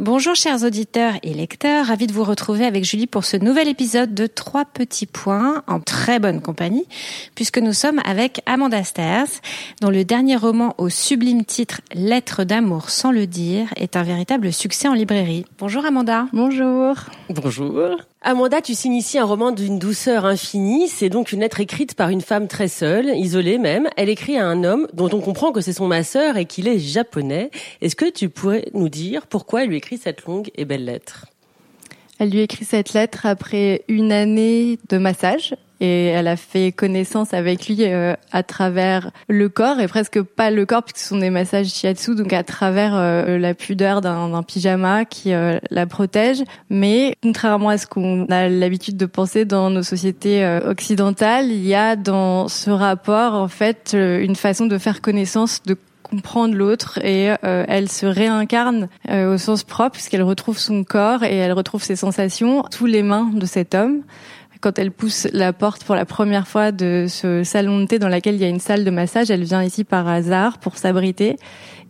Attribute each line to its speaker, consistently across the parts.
Speaker 1: Bonjour chers auditeurs et lecteurs, ravi de vous retrouver avec Julie pour ce nouvel épisode de Trois petits points en très bonne compagnie, puisque nous sommes avec Amanda Stairs, dont le dernier roman au sublime titre Lettre d'amour sans le dire est un véritable succès en librairie. Bonjour Amanda.
Speaker 2: Bonjour.
Speaker 3: Bonjour. Amanda, tu signes ici un roman d'une douceur infinie. C'est donc une lettre écrite par une femme très seule, isolée même. Elle écrit à un homme dont on comprend que c'est son masseur et qu'il est japonais. Est-ce que tu pourrais nous dire pourquoi elle lui écrit cette longue et belle lettre?
Speaker 2: Elle lui écrit cette lettre après une année de massage et elle a fait connaissance avec lui euh, à travers le corps et presque pas le corps puisque ce sont des massages shiatsu donc à travers euh, la pudeur d'un pyjama qui euh, la protège. Mais contrairement à ce qu'on a l'habitude de penser dans nos sociétés occidentales il y a dans ce rapport en fait une façon de faire connaissance de comprendre l'autre et euh, elle se réincarne euh, au sens propre puisqu'elle retrouve son corps et elle retrouve ses sensations sous les mains de cet homme quand elle pousse la porte pour la première fois de ce salon de thé dans lequel il y a une salle de massage, elle vient ici par hasard pour s'abriter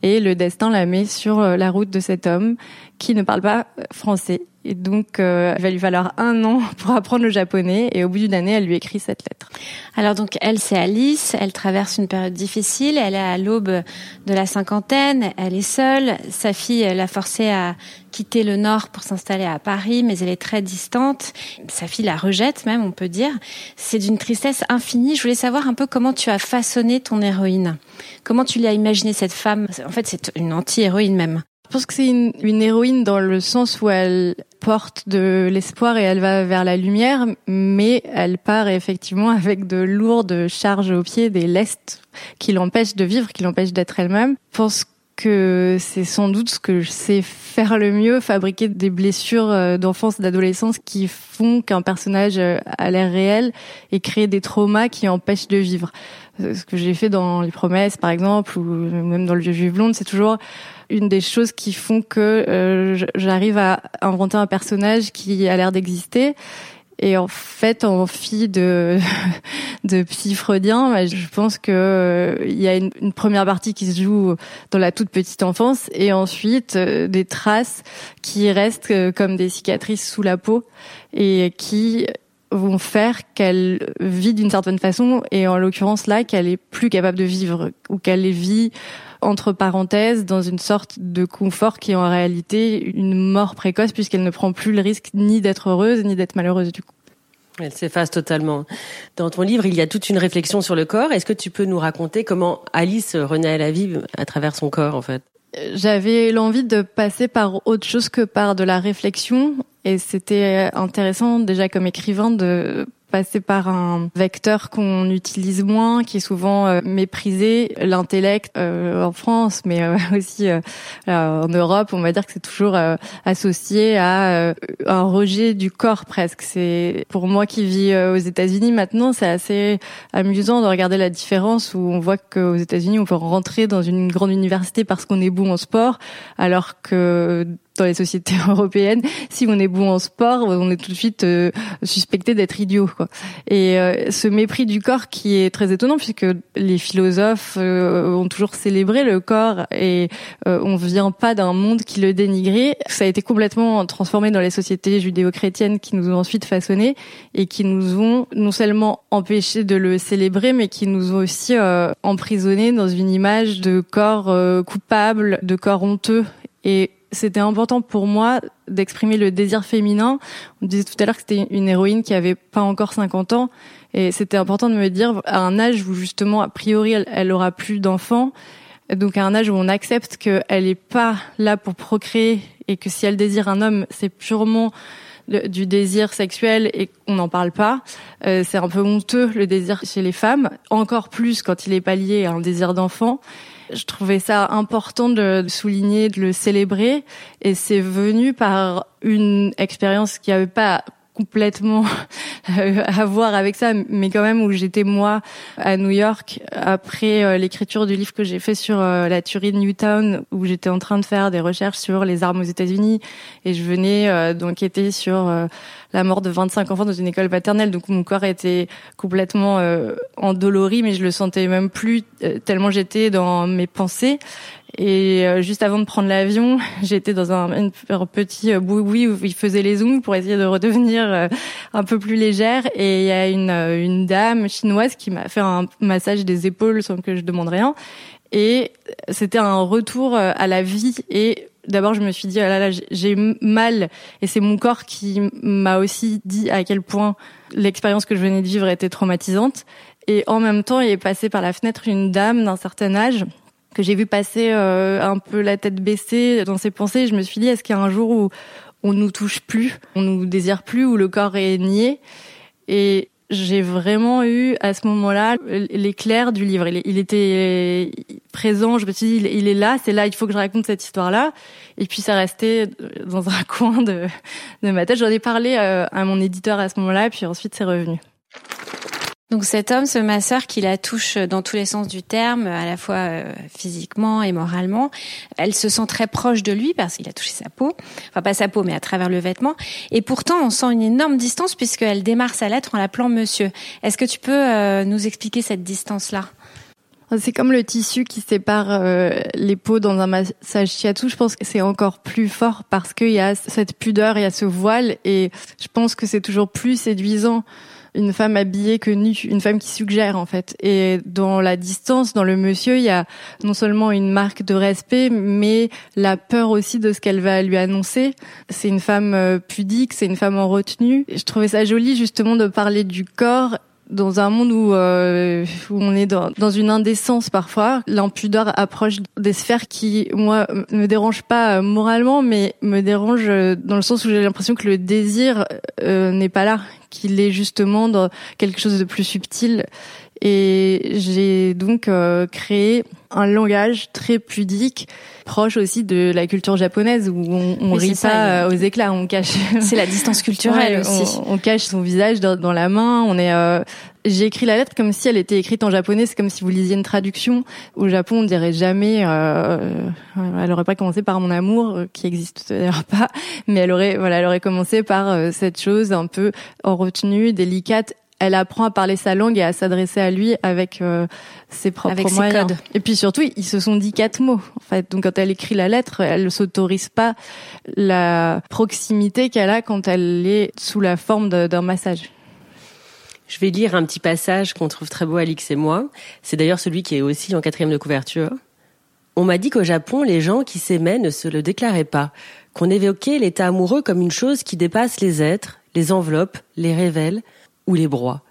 Speaker 2: et le destin la met sur euh, la route de cet homme qui ne parle pas français. Et donc, euh, il va lui falloir un an pour apprendre le japonais. Et au bout d'une année, elle lui écrit cette lettre.
Speaker 1: Alors donc, elle, c'est Alice. Elle traverse une période difficile. Elle est à l'aube de la cinquantaine. Elle est seule. Sa fille l'a forcée à quitter le Nord pour s'installer à Paris, mais elle est très distante. Sa fille la rejette même, on peut dire. C'est d'une tristesse infinie. Je voulais savoir un peu comment tu as façonné ton héroïne. Comment tu l'as imaginé cette femme? En fait, c'est une anti-héroïne même.
Speaker 2: Je pense que c'est une, héroïne dans le sens où elle porte de l'espoir et elle va vers la lumière, mais elle part effectivement avec de lourdes charges aux pieds, des lestes qui l'empêchent de vivre, qui l'empêchent d'être elle-même. Que c'est sans doute ce que je sais faire le mieux, fabriquer des blessures euh, d'enfance, d'adolescence qui font qu'un personnage euh, a l'air réel et créer des traumas qui empêchent de vivre. Euh, ce que j'ai fait dans Les Promesses, par exemple, ou même dans Le Vieux Juif Blonde, c'est toujours une des choses qui font que j'arrive à inventer un personnage qui a l'air d'exister. Et en fait, en fille de de psy freudien, bah, je pense que euh, il y a une, une, première partie qui se joue dans la toute petite enfance, et ensuite euh, des traces qui restent comme des cicatrices sous la peau et qui vont faire qu'elle vit d'une certaine façon, et en l'occurrence là, qu'elle est plus capable de vivre ou qu'elle vit entre parenthèses dans une sorte de confort qui est en réalité une mort précoce puisqu'elle ne prend plus le risque ni d'être heureuse ni d'être malheureuse du coup.
Speaker 3: Elle s'efface totalement. Dans ton livre, il y a toute une réflexion sur le corps. Est-ce que tu peux nous raconter comment Alice renaît à la vie à travers son corps, en fait?
Speaker 2: J'avais l'envie de passer par autre chose que par de la réflexion. Et c'était intéressant déjà comme écrivain de passer par un vecteur qu'on utilise moins, qui est souvent euh, méprisé, l'intellect euh, en France, mais euh, aussi en Europe, on va dire que c'est toujours associé à un rejet du corps presque. C'est pour moi qui vis aux États-Unis maintenant, c'est assez amusant de regarder la différence où on voit qu'aux États-Unis, on peut rentrer dans une grande université parce qu'on est bon en sport, alors que dans les sociétés européennes, si on est bon en sport, on est tout de suite euh, suspecté d'être idiot. Et euh, ce mépris du corps qui est très étonnant puisque les philosophes euh, ont toujours célébré le corps et on vient pas d'un monde qui le dénigrait. Ça a été complètement transformé dans les sociétés judéo-chrétiennes qui nous ont ensuite façonnés et qui nous ont non seulement empêché de le célébrer, mais qui nous ont aussi emprisonnés dans une image de corps coupable, de corps honteux. Et c'était important pour moi d'exprimer le désir féminin. On disait tout à l'heure que c'était une héroïne qui avait pas encore 50 ans. Et c'était important de me dire, à un âge où justement, a priori, elle, elle aura plus d'enfants, donc à un âge où on accepte qu'elle est pas là pour procréer et que si elle désire un homme, c'est purement du désir sexuel et qu'on n'en parle pas. Euh, c'est un peu honteux le désir chez les femmes, encore plus quand il est pas lié à un désir d'enfant. Je trouvais ça important de souligner, de le célébrer, et c'est venu par une expérience qui avait pas complètement à voir avec ça, mais quand même où j'étais moi à New York après euh, l'écriture du livre que j'ai fait sur euh, la tuerie de Newtown, où j'étais en train de faire des recherches sur les armes aux États-Unis et je venais euh, d'enquêter sur la mort de 25 enfants dans une école paternelle. Donc mon corps était complètement endolori, mais je le sentais même plus tellement j'étais dans mes pensées. Et euh, juste avant de prendre l'avion, j'étais dans un, petit euh, boui-boui où il faisait les zooms pour essayer de redevenir euh, un peu plus légère. Et il y a une, une dame chinoise qui m'a fait un massage des épaules sans que je demande rien. Et c'était un retour à la vie. Et d'abord, je me suis dit, ah là là, j'ai mal. Et c'est mon corps qui m'a aussi dit à quel point l'expérience que je venais de vivre était traumatisante. Et en même temps, il est passé par la fenêtre une dame d'un certain âge que j'ai vu passer euh, un peu la tête baissée dans ses pensées. Je me suis dit, est-ce qu'il y a un jour où on nous touche plus, on nous désire plus, où le corps est nié? Et j'ai vraiment eu à ce moment-là l'éclair du livre. Il, était présent. Je me suis dit, il est là, c'est là. Il faut que je raconte cette histoire-là. Et puis ça restait dans un coin de, de ma tête. J'en ai parlé euh, à mon éditeur à ce moment-là, puis ensuite c'est revenu.
Speaker 1: Donc cet homme, ce masseur qui la touche dans tous les sens du terme, à la fois euh, physiquement et moralement, elle se sent très proche de lui parce qu'il a touché sa peau, enfin pas sa peau mais à travers le vêtement. Et pourtant, on sent une énorme distance puisqu'elle démarre sa lettre en l'appelant monsieur. Est-ce que tu peux euh, nous expliquer cette distance-là?
Speaker 2: C'est comme le tissu qui sépare euh, les peaux dans un massage shiatsu. Je pense que c'est encore plus fort parce qu'il y a cette pudeur, il y a ce voile et je pense que c'est toujours plus séduisant une femme habillée que nue, une femme qui suggère en fait. Et dans la distance, dans le monsieur, il y a non seulement une marque de respect, mais la peur aussi de ce qu'elle va lui annoncer. C'est une femme euh, pudique, c'est une femme en retenue. Je trouvais ça joli justement de parler du corps dans un monde où, euh, on est dans, une indécence parfois, l'impudeur approche des sphères qui, moi, me dérangent pas euh, moralement, mais me dérangent dans le sens où j'ai l'impression que le désir n'est pas là, qu'il est justement dans quelque chose de plus subtil. Et j'ai donc euh, créé un langage très pudique, proche aussi de la culture japonaise où on, on rit pas euh, aux éclats, on cache.
Speaker 1: C'est la distance culturelle aussi.
Speaker 2: On, cache son visage dans, la main. On est. Euh, j'ai écrit la lettre comme si elle était écrite en japonais. C'est comme si vous lisiez une traduction. Au Japon, on dirait jamais. Euh, elle aurait pas commencé par mon amour, qui existe d'ailleurs pas, mais elle aurait, voilà, elle aurait commencé par cette chose un peu en retenue, délicate elle apprend à parler sa langue et à s'adresser à lui avec euh, ses propres
Speaker 1: avec
Speaker 2: moyens.
Speaker 1: Ses codes.
Speaker 2: Et puis surtout, ils se sont dit quatre mots. En fait, donc quand elle écrit la lettre, elle ne s'autorise pas la proximité qu'elle a quand elle est sous la forme d'un massage.
Speaker 3: Je vais lire un petit passage qu'on trouve très beau, Alix et moi. C'est d'ailleurs celui qui est aussi en quatrième de couverture. On m'a dit qu'au Japon, les gens qui s'aimaient ne se le déclaraient pas, qu'on évoquait l'état amoureux comme une chose qui dépasse les êtres, les enveloppe, les révèle, les broies.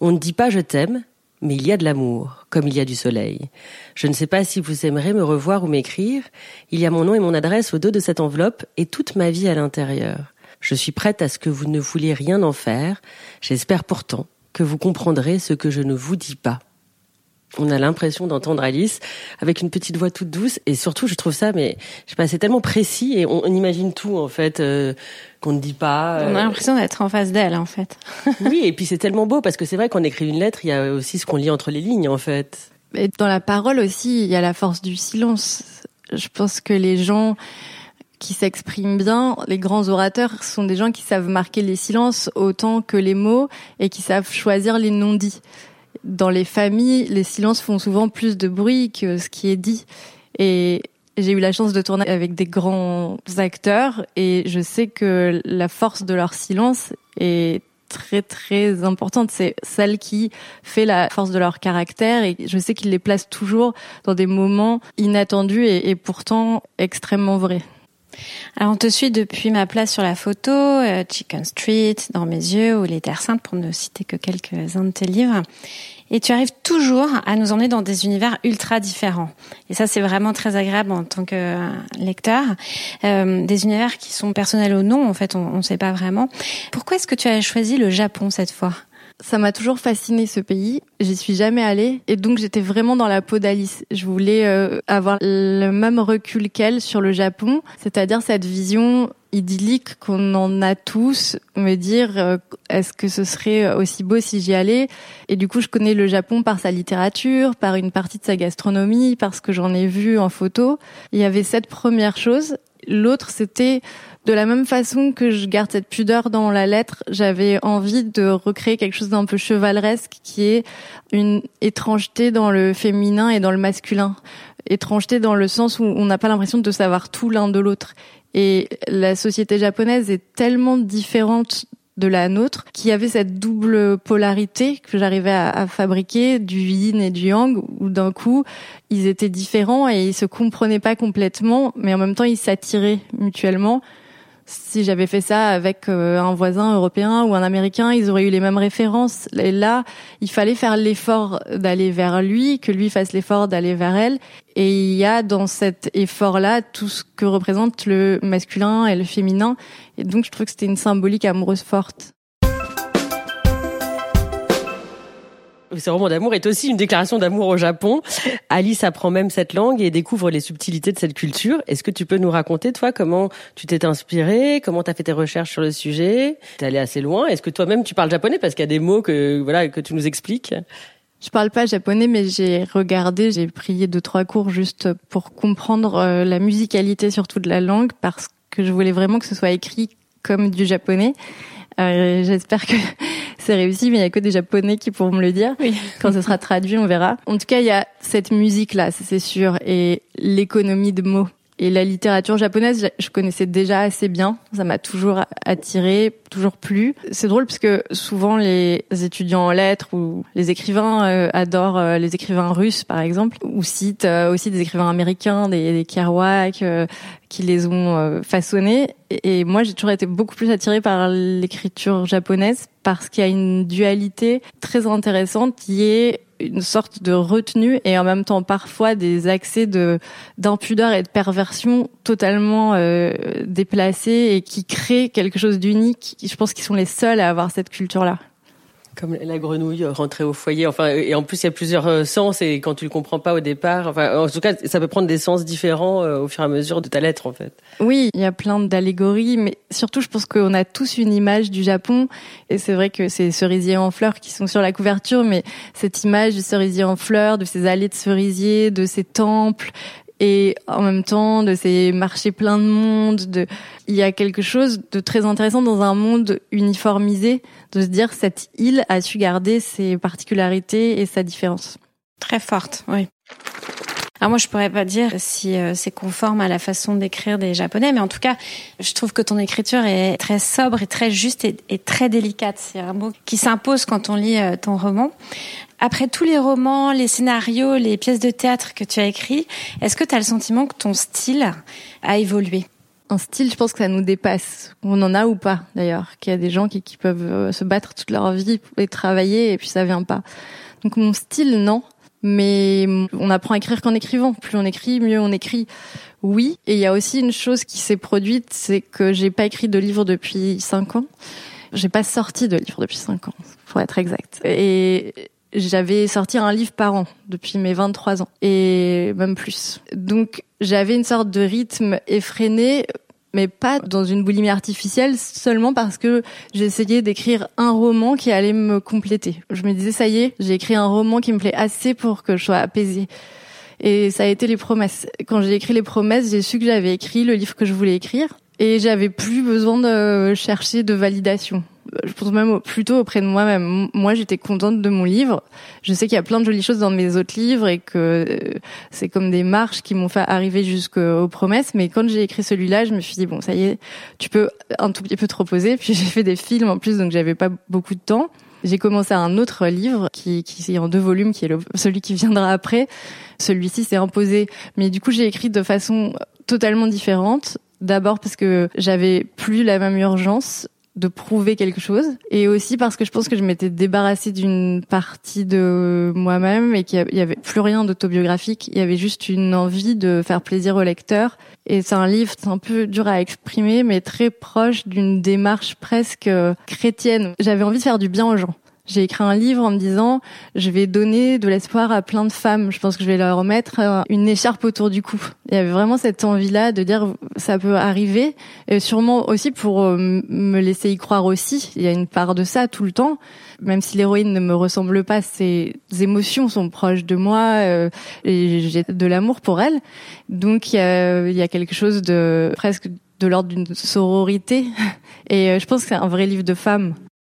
Speaker 3: On ne dit pas je t'aime, mais il y a de l'amour, comme il y a du soleil. Je ne sais pas si vous aimerez me revoir ou m'écrire. Il y a mon nom et mon adresse au dos de cette enveloppe et toute ma vie à l'intérieur. Je suis prête à ce que vous ne vouliez rien en faire. J'espère pourtant que vous comprendrez ce que je ne vous dis pas on a l'impression d'entendre Alice avec une petite voix toute douce. Et surtout je trouve ça mais je sais pas c'est tellement précis et on, imagine tout en fait euh, qu'on ne dit pas
Speaker 1: on a euh. l'impression d'être en face d'elle en fait.
Speaker 3: Oui et puis c'est tellement beau parce que c'est vrai qu'on écrit une lettre il y a aussi ce qu'on lit entre les lignes en fait.
Speaker 2: Et dans la parole aussi il y a la force du silence. Je pense que les gens qui s'expriment bien, les grands orateurs sont des gens qui savent marquer les silences autant que les mots et qui savent choisir les non-dits dans les familles, les silences font souvent plus de bruit que ce qui est dit. Et j'ai eu la chance de tourner avec des grands acteurs et je sais que la force de leur silence est très très importante. C'est celle qui fait la force de leur caractère et je sais qu'ils les placent toujours dans des moments inattendus et, et pourtant extrêmement vrais.
Speaker 1: Alors on te suit depuis ma place sur la photo, euh, Chicken Street, Dans mes yeux ou Les Terres Saintes, pour ne citer que quelques-uns de tes livres. Et tu arrives toujours à nous emmener dans des univers ultra différents. Et ça, c'est vraiment très agréable en tant que euh, lecteur. Euh, des univers qui sont personnels ou non, en fait, on ne sait pas vraiment. Pourquoi est-ce que tu as choisi le Japon cette fois?
Speaker 2: Ça m'a toujours fasciné ce pays. J'y suis jamais allée et donc j'étais vraiment dans la peau d'Alice. Je voulais euh, avoir le même recul qu'elle sur le Japon, c'est-à-dire cette vision idyllique qu'on en a tous, me dire euh, est-ce que ce serait aussi beau si j'y allais? Et du coup, je connais le Japon par sa littérature, par une partie de sa gastronomie, parce que j'en ai vu en photo. Il y avait cette première chose. L'autre, c'était de la même façon que je garde cette pudeur dans la lettre, j'avais envie de recréer quelque chose d'un peu chevaleresque qui est une étrangeté dans le féminin et dans le masculin. Étrangeté dans le sens où on n'a pas l'impression de savoir tout l'un de l'autre. Et la société japonaise est tellement différente de la nôtre, qui avait cette double polarité que j'arrivais à, fabriquer du yin et du yang, où d'un coup ils étaient différents et ils se comprenaient pas complètement, mais en même temps ils s'attiraient mutuellement si j'avais fait ça avec euh, un voisin européen ou un américain, ils auraient eu les mêmes références. Et là, il fallait faire l'effort d'aller vers lui, que lui fasse l'effort d'aller vers elle. Et il y a dans cet effort-là tout ce que représente le masculin et le féminin. Et donc, je trouve que c'était une symbolique amoureuse forte.
Speaker 3: Ce roman d'amour est aussi une déclaration d'amour au Japon. Alice apprend même cette langue et découvre les subtilités de cette culture. Est-ce que tu peux nous raconter, toi, comment tu t'es inspirée, comment tu as fait tes recherches sur le sujet? T'es allé assez loin. Est-ce que toi-même tu parles japonais? Parce qu'il y a des mots que voilà que tu nous expliques
Speaker 2: je parle pas japonais, mais j'ai regardé, j'ai prié deux trois cours juste pour comprendre euh, la musicalité surtout de la langue, parce que je voulais vraiment que ce soit écrit comme du japonais. Euh, J'espère que c'est réussi, mais il y a que des Japonais qui pourront me le dire. Oui. Quand ce sera traduit, on verra. En tout cas, il y a cette musique-là, c'est sûr, et l'économie de mots. Et la littérature japonaise, je connaissais déjà assez bien. Ça m'a toujours attiré, toujours plu. C'est drôle parce que souvent les étudiants en lettres ou les écrivains euh, adorent euh, les écrivains russes, par exemple, ou citent euh, aussi des écrivains américains, des, des Kerouac, qui les ont façonnés. Et, et moi, j'ai toujours été beaucoup plus attirée par l'écriture japonaise parce qu'il y a une dualité très intéressante qui est une sorte de retenue et en même temps parfois des accès de d'impudeur et de perversion totalement euh, déplacés et qui créent quelque chose d'unique. Je pense qu'ils sont les seuls à avoir cette culture-là.
Speaker 3: Comme la grenouille rentrée au foyer. Enfin, et en plus, il y a plusieurs euh, sens et quand tu le comprends pas au départ, enfin, en tout cas, ça peut prendre des sens différents euh, au fur et à mesure de ta lettre, en fait.
Speaker 2: Oui, il y a plein d'allégories, mais surtout, je pense qu'on a tous une image du Japon et c'est vrai que c'est cerisiers en fleurs qui sont sur la couverture, mais cette image du cerisier en fleurs, de ces allées de cerisiers, de ces temples, et en même temps de ces marchés pleins de monde. De... Il y a quelque chose de très intéressant dans un monde uniformisé, de se dire cette île a su garder ses particularités et sa différence.
Speaker 1: Très forte, oui. Alors moi, je pourrais pas dire si euh, c'est conforme à la façon d'écrire des Japonais, mais en tout cas, je trouve que ton écriture est très sobre et très juste et, et très délicate. C'est un mot qui s'impose quand on lit euh, ton roman. Après tous les romans, les scénarios, les pièces de théâtre que tu as écrits, est-ce que tu as le sentiment que ton style a évolué?
Speaker 2: Un style, je pense que ça nous dépasse. On en a ou pas, d'ailleurs. Qu'il y a des gens qui, qui peuvent euh, se battre toute leur vie et travailler et puis ça vient pas. Donc mon style, non mais on apprend à écrire qu'en écrivant. Plus on écrit, mieux on écrit. Oui. Et il y a aussi une chose qui s'est produite, c'est que j'ai pas écrit de livre depuis cinq ans. J'ai pas sorti de livre depuis cinq ans, pour être exact. Et j'avais sorti un livre par an depuis mes 23 ans et même plus. Donc j'avais une sorte de rythme effréné mais pas dans une boulimie artificielle, seulement parce que j'essayais d'écrire un roman qui allait me compléter. Je me disais, ça y est, j'ai écrit un roman qui me plaît assez pour que je sois apaisée. Et ça a été les promesses. Quand j'ai écrit les promesses, j'ai su que j'avais écrit le livre que je voulais écrire et j'avais plus besoin de chercher de validation je pense même plutôt auprès de moi-même. Moi, j'étais contente de mon livre. Je sais qu'il y a plein de jolies choses dans mes autres livres et que euh, c'est comme des marches qui m'ont fait arriver jusqu'aux promesses. Mais quand j'ai écrit celui-là, je me suis dit bon, ça y est, tu peux un tout petit peu te reposer. Puis j'ai fait des films en plus, donc j'avais pas beaucoup de temps. J'ai commencé un autre livre qui, est en deux volumes, qui est celui qui viendra après. Celui-ci s'est imposé, mais du coup j'ai écrit de façon totalement différente. D'abord parce que j'avais plus la même urgence de prouver quelque chose et aussi parce que je pense que je m'étais débarrassée d'une partie de moi-même et qu'il y avait plus rien d'autobiographique, il y avait juste une envie de faire plaisir au lecteur et c'est un livre c'est un peu dur à exprimer mais très proche d'une démarche presque chrétienne. J'avais envie de faire du bien aux gens. J'ai écrit un livre en me disant je vais donner de l'espoir à plein de femmes. Je pense que je vais leur remettre euh, une écharpe autour du cou. Il y avait vraiment cette envie-là de dire ça peut arriver, et sûrement aussi pour euh, me laisser y croire aussi. Il y a une part de ça tout le temps. Même si l'héroïne ne me ressemble pas, ses émotions sont proches de moi euh, et j'ai de l'amour pour elle. Donc il y a, il y a quelque chose de presque de l'ordre d'une sororité. Et je pense que c'est un vrai livre de femme.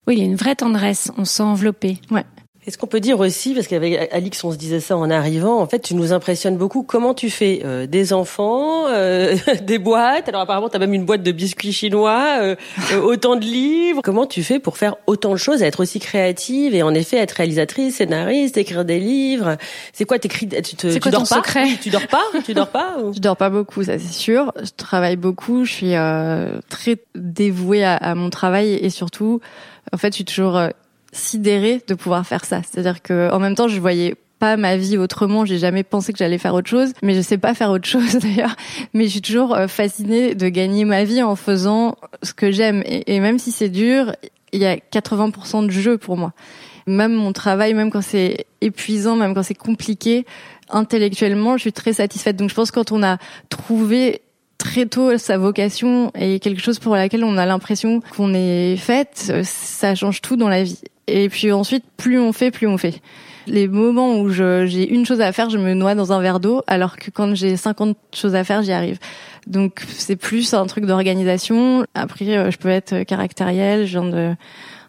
Speaker 1: Oui, il y a une vraie tendresse. On sent enveloppé.
Speaker 2: Ouais.
Speaker 3: Est-ce qu'on peut dire aussi, parce qu'avec Alix, on se disait ça en arrivant, en fait, tu nous impressionnes beaucoup. Comment tu fais euh, des enfants, euh, des boîtes? Alors apparemment, tu as même une boîte de biscuits chinois, euh, autant de livres. Comment tu fais pour faire autant de choses, être aussi créative et en effet être réalisatrice, scénariste, écrire des livres? C'est quoi t'écris Tu, te,
Speaker 1: tu
Speaker 3: quoi dors
Speaker 1: ton
Speaker 3: pas?
Speaker 1: secret?
Speaker 3: Tu dors pas? Tu dors pas
Speaker 2: Je dors pas beaucoup, ça c'est sûr. Je travaille beaucoup. Je suis très dévouée à, à mon travail et surtout, en fait, je suis toujours sidérée de pouvoir faire ça. C'est-à-dire que en même temps, je voyais pas ma vie autrement. J'ai jamais pensé que j'allais faire autre chose, mais je sais pas faire autre chose d'ailleurs. Mais je suis toujours euh, fascinée de gagner ma vie en faisant ce que j'aime. Et, même si c'est dur, il y a 80% de jeu pour moi. Même mon travail, même quand c'est épuisant, même quand c'est compliqué, intellectuellement, je suis très satisfaite. Donc je pense que quand on a trouvé très tôt sa vocation et quelque chose pour laquelle on a l'impression qu'on est faite, ça change tout dans la vie. Et puis ensuite, plus on fait, plus on fait. Les moments où j'ai une chose à faire, je me noie dans un verre d'eau, alors que quand j'ai 50 choses à faire, j'y arrive. Donc c'est plus un truc d'organisation. Après, euh, je peux être caractériel, viens de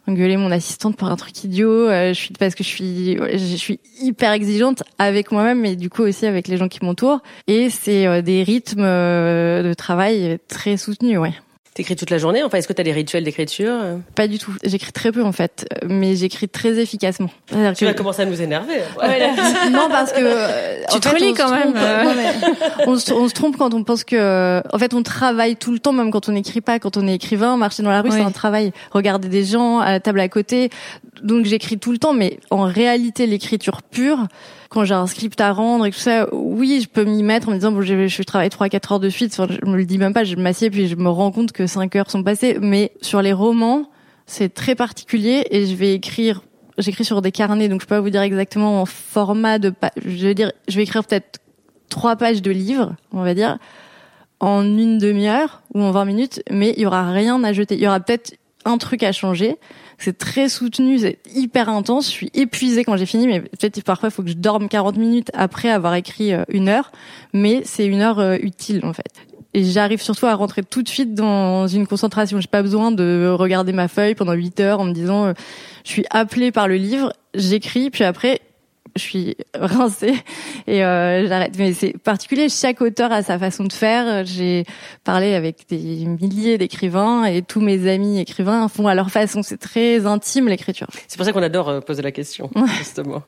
Speaker 2: engueuler mon assistante pour un truc idiot. Euh, je suis parce que je suis je suis hyper exigeante avec moi-même, mais du coup aussi avec les gens qui m'entourent. Et c'est euh, des rythmes de travail très soutenus, ouais.
Speaker 3: T'écris toute la journée Enfin, est-ce que t'as des rituels d'écriture
Speaker 2: Pas du tout. J'écris très peu en fait, mais j'écris très efficacement.
Speaker 3: Tu vas commencer à nous énerver.
Speaker 2: non, parce que euh,
Speaker 1: tu te relis quand même.
Speaker 2: on, se, on, se, trompe quand on pense que, en fait, on travaille tout le temps, même quand on n'écrit pas. Quand on est écrivain, marcher dans la rue, c'est un travail. Regarder des gens à la table à côté. Donc j'écris tout le temps, mais en réalité, l'écriture pure quand j'ai un script à rendre et tout ça, oui, je peux m'y mettre en me disant bon, je, je travaille 3 4 heures de suite, enfin, je me le dis même pas, je m'assieds puis je me rends compte que 5 heures sont passées, mais sur les romans, c'est très particulier et je vais écrire j'écris sur des carnets donc je peux pas vous dire exactement en format de je veux dire je vais écrire peut-être trois pages de livre, on va dire en une demi-heure ou en 20 minutes, mais il y aura rien à jeter. Il y aura peut-être un truc à changer. C'est très soutenu, c'est hyper intense. Je suis épuisée quand j'ai fini, mais peut-être parfois il faut que je dorme 40 minutes après avoir écrit euh, une heure, mais c'est une heure euh, utile en fait. Et j'arrive surtout à rentrer tout de suite dans une concentration. J'ai pas besoin de regarder ma feuille pendant 8 heures en me disant euh, je suis appelée par le livre, j'écris, puis après je suis rincée et euh, j'arrête. Mais c'est particulier, chaque auteur a sa façon de faire. J'ai parlé avec des milliers d'écrivains et tous mes amis écrivains font à leur façon. C'est très intime l'écriture.
Speaker 3: C'est pour ça qu'on adore euh, poser la question, justement.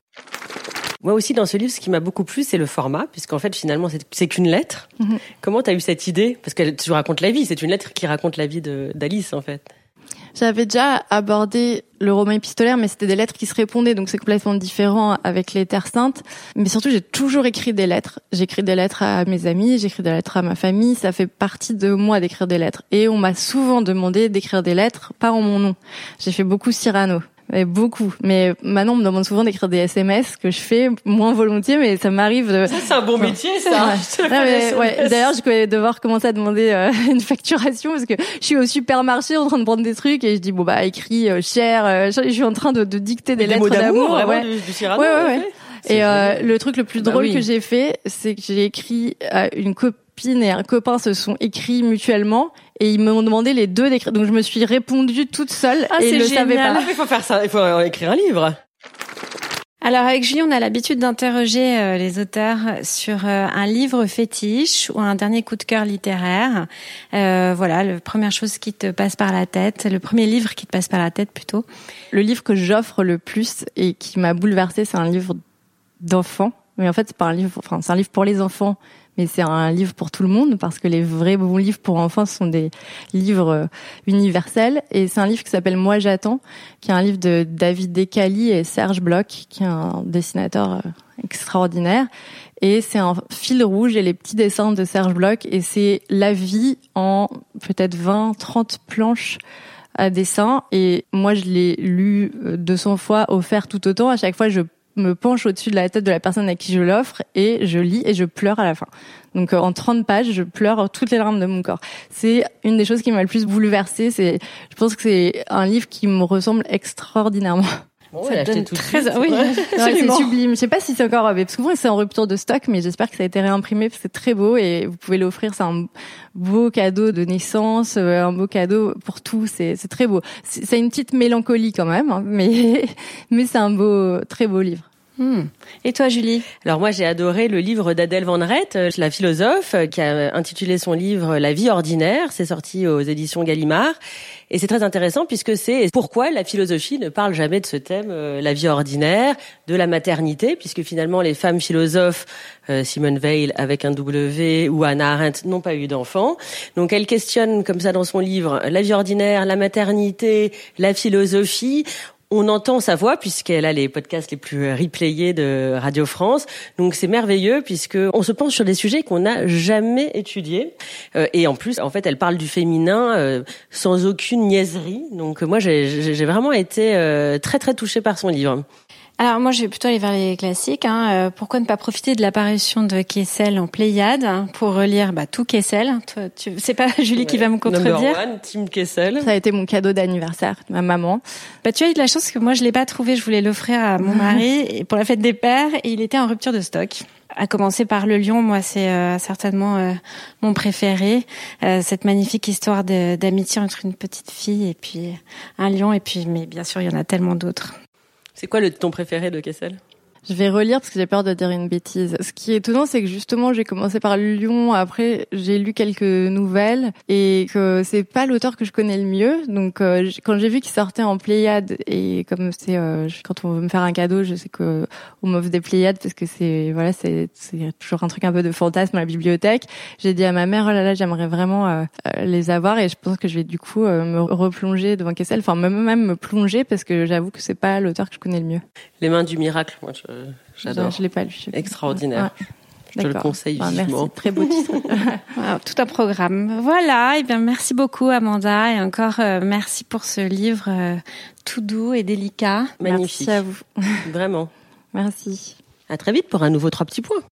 Speaker 3: Moi aussi, dans ce livre, ce qui m'a beaucoup plu, c'est le format, puisqu'en fait, finalement, c'est qu'une lettre. Mm-hmm. Comment tu as eu cette idée? Parce que tu racontes la vie, c'est une lettre qui raconte la vie d'Alice, en fait.
Speaker 2: J'avais déjà abordé le roman épistolaire, mais c'était des lettres qui se répondaient, donc c'est complètement différent avec les Terres Saintes. Mais surtout, j'ai toujours écrit des lettres. J'écris des lettres à mes amis, j'écris des lettres à ma famille. Ça fait partie de moi d'écrire des lettres. Et on m'a souvent demandé d'écrire des lettres, pas en mon nom. J'ai fait beaucoup Cyrano beaucoup. Mais maintenant, on me demande souvent d'écrire des SMS que je fais moins volontiers, mais ça m'arrive. De...
Speaker 3: Ça, c'est un bon métier, ça.
Speaker 2: ouais. D'ailleurs, je vais devoir commencer à demander euh, une facturation parce que je suis au supermarché en train de prendre des trucs et je dis bon bah écrit euh, cher. Euh, je suis en train de, de dicter des, lettres d'amour.
Speaker 3: Ouais. Du, du
Speaker 2: ouais, ouais, ouais. Et le truc le plus bah drôle que j'ai fait, c'est que j'ai écrit à une copine et un copain se sont écrits mutuellement et ils m'ont demandé les deux d'écrire. Donc je me suis répondu toute seule ah, et ils le savaient pas.
Speaker 3: Il faut faire ça, il faut écrire un livre.
Speaker 1: Alors avec Julie, on a l'habitude d'interroger euh, les auteurs sur euh, un livre fétiche ou un dernier coup de cœur littéraire. Euh, voilà, la première chose qui te passe par la tête, le premier livre qui te passe par la tête plutôt.
Speaker 2: Le livre que j'offre le plus et qui m'a bouleversée, c'est un livre d'enfants. Mais en fait, c'est pas un livre, enfin, c'est un livre pour les enfants, mais c'est un livre pour tout le monde parce que les vrais bons livres pour enfants sont des livres euh, universels. Et c'est un livre qui s'appelle Moi j'attends, qui est un livre de David Decali et Serge Bloch, qui est un dessinateur euh, extraordinaire. Et c'est un fil rouge et les petits dessins de Serge Bloch. Et c'est la vie en peut-être 20, 30 planches à dessin. Et moi, je l'ai lu 200 fois, offert tout autant. À chaque fois, je me penche au-dessus de la tête de la personne à qui je l'offre et je lis et je pleure à la fin. Donc en 30 pages, je pleure toutes les larmes de mon corps. C'est une des choses qui m'a le plus bouleversée. C'est, je pense que c'est un livre qui me ressemble extraordinairement.
Speaker 1: Bon, ça donne très,
Speaker 2: oui, c'est sublime. Je sais pas si c'est encore, parce que souvent c'est en rupture de stock, mais j'espère que ça a été réimprimé parce que c'est très beau et vous pouvez l'offrir. C'est un beau cadeau de naissance, euh, un beau cadeau pour tout. C'est, c'est très beau. C'est une petite mélancolie quand même, hein, mais, mais c'est un beau, très beau livre.
Speaker 1: Hmm. Et toi, Julie?
Speaker 3: Alors moi, j'ai adoré le livre d'Adèle Van Rett, euh, la philosophe, euh, qui a intitulé son livre La vie ordinaire. C'est sorti aux éditions Gallimard. Et c'est très intéressant puisque c'est pourquoi la philosophie ne parle jamais de ce thème, euh, la vie ordinaire, de la maternité, puisque finalement les femmes philosophes, Simone Weil avec un W ou Anna Arendt, n'ont pas eu d'enfants. Donc elle questionne comme ça dans son livre la vie ordinaire, la maternité, la philosophie on entend sa voix puisqu'elle a les podcasts les plus replayés de Radio France. Donc c'est merveilleux puisque on se penche sur des sujets qu'on n'a jamais étudiés. Euh, et en plus, en fait, elle parle du féminin euh, sans aucune niaiserie. Donc moi, j'ai vraiment été euh, très très touchée par son livre.
Speaker 1: Alors moi, je vais plutôt aller vers les classiques. Hein. Euh, pourquoi ne pas profiter de l'apparition de Kessel en Pléiade hein, pour relire bah, tout Kessel? Toi, tu... C'est pas Julie qui va me contredire.
Speaker 3: Number one, Team Kessel.
Speaker 2: Ça a été mon cadeau d'anniversaire de ma maman.
Speaker 1: Bah, tu as eu de la chance que moi, je l'ai pas trouvé. Je voulais l'offrir à mon mari pour la fête des pères et il était en rupture de stock. À commencer par le lion, moi c'est euh, certainement euh, mon préféré. cette magnifique histoire d'amitié entre une petite fille et puis un lion. Et puis, mais bien sûr, il y en a tellement d'autres.
Speaker 3: C'est quoi le ton préféré de Kessel?
Speaker 2: Je vais relire parce que j'ai peur de dire une bêtise. Ce qui est étonnant, c'est que justement, j'ai commencé par Lyon. Après, j'ai lu quelques nouvelles et que c'est pas l'auteur que je connais le mieux. Donc, euh, quand j'ai vu qu'il sortait en Pléiade et comme c'est euh, quand on veut me faire un cadeau, je sais que on m'offre des Pléiades parce que c'est voilà, c'est toujours un truc un peu de fantasme à la bibliothèque. J'ai dit à ma mère, oh là là, j'aimerais vraiment euh, les avoir et je pense que je vais du coup me replonger devant Kessel, enfin même même me plonger parce que j'avoue que c'est pas l'auteur que je connais le mieux.
Speaker 3: Les mains du miracle, moi. Je... Euh, j'adore.
Speaker 2: Je, l'ai pas lu.
Speaker 3: Extraordinaire. Je te le conseille vivement.
Speaker 2: Merci. Très beau titre.
Speaker 1: tout un programme. Voilà. Et eh bien, merci beaucoup, Amanda. Et encore, euh, merci pour ce livre euh, tout doux et délicat.
Speaker 3: Magnifique.
Speaker 2: Merci à vous.
Speaker 3: Vraiment.
Speaker 2: Merci.
Speaker 3: À très vite pour un nouveau trois petits points.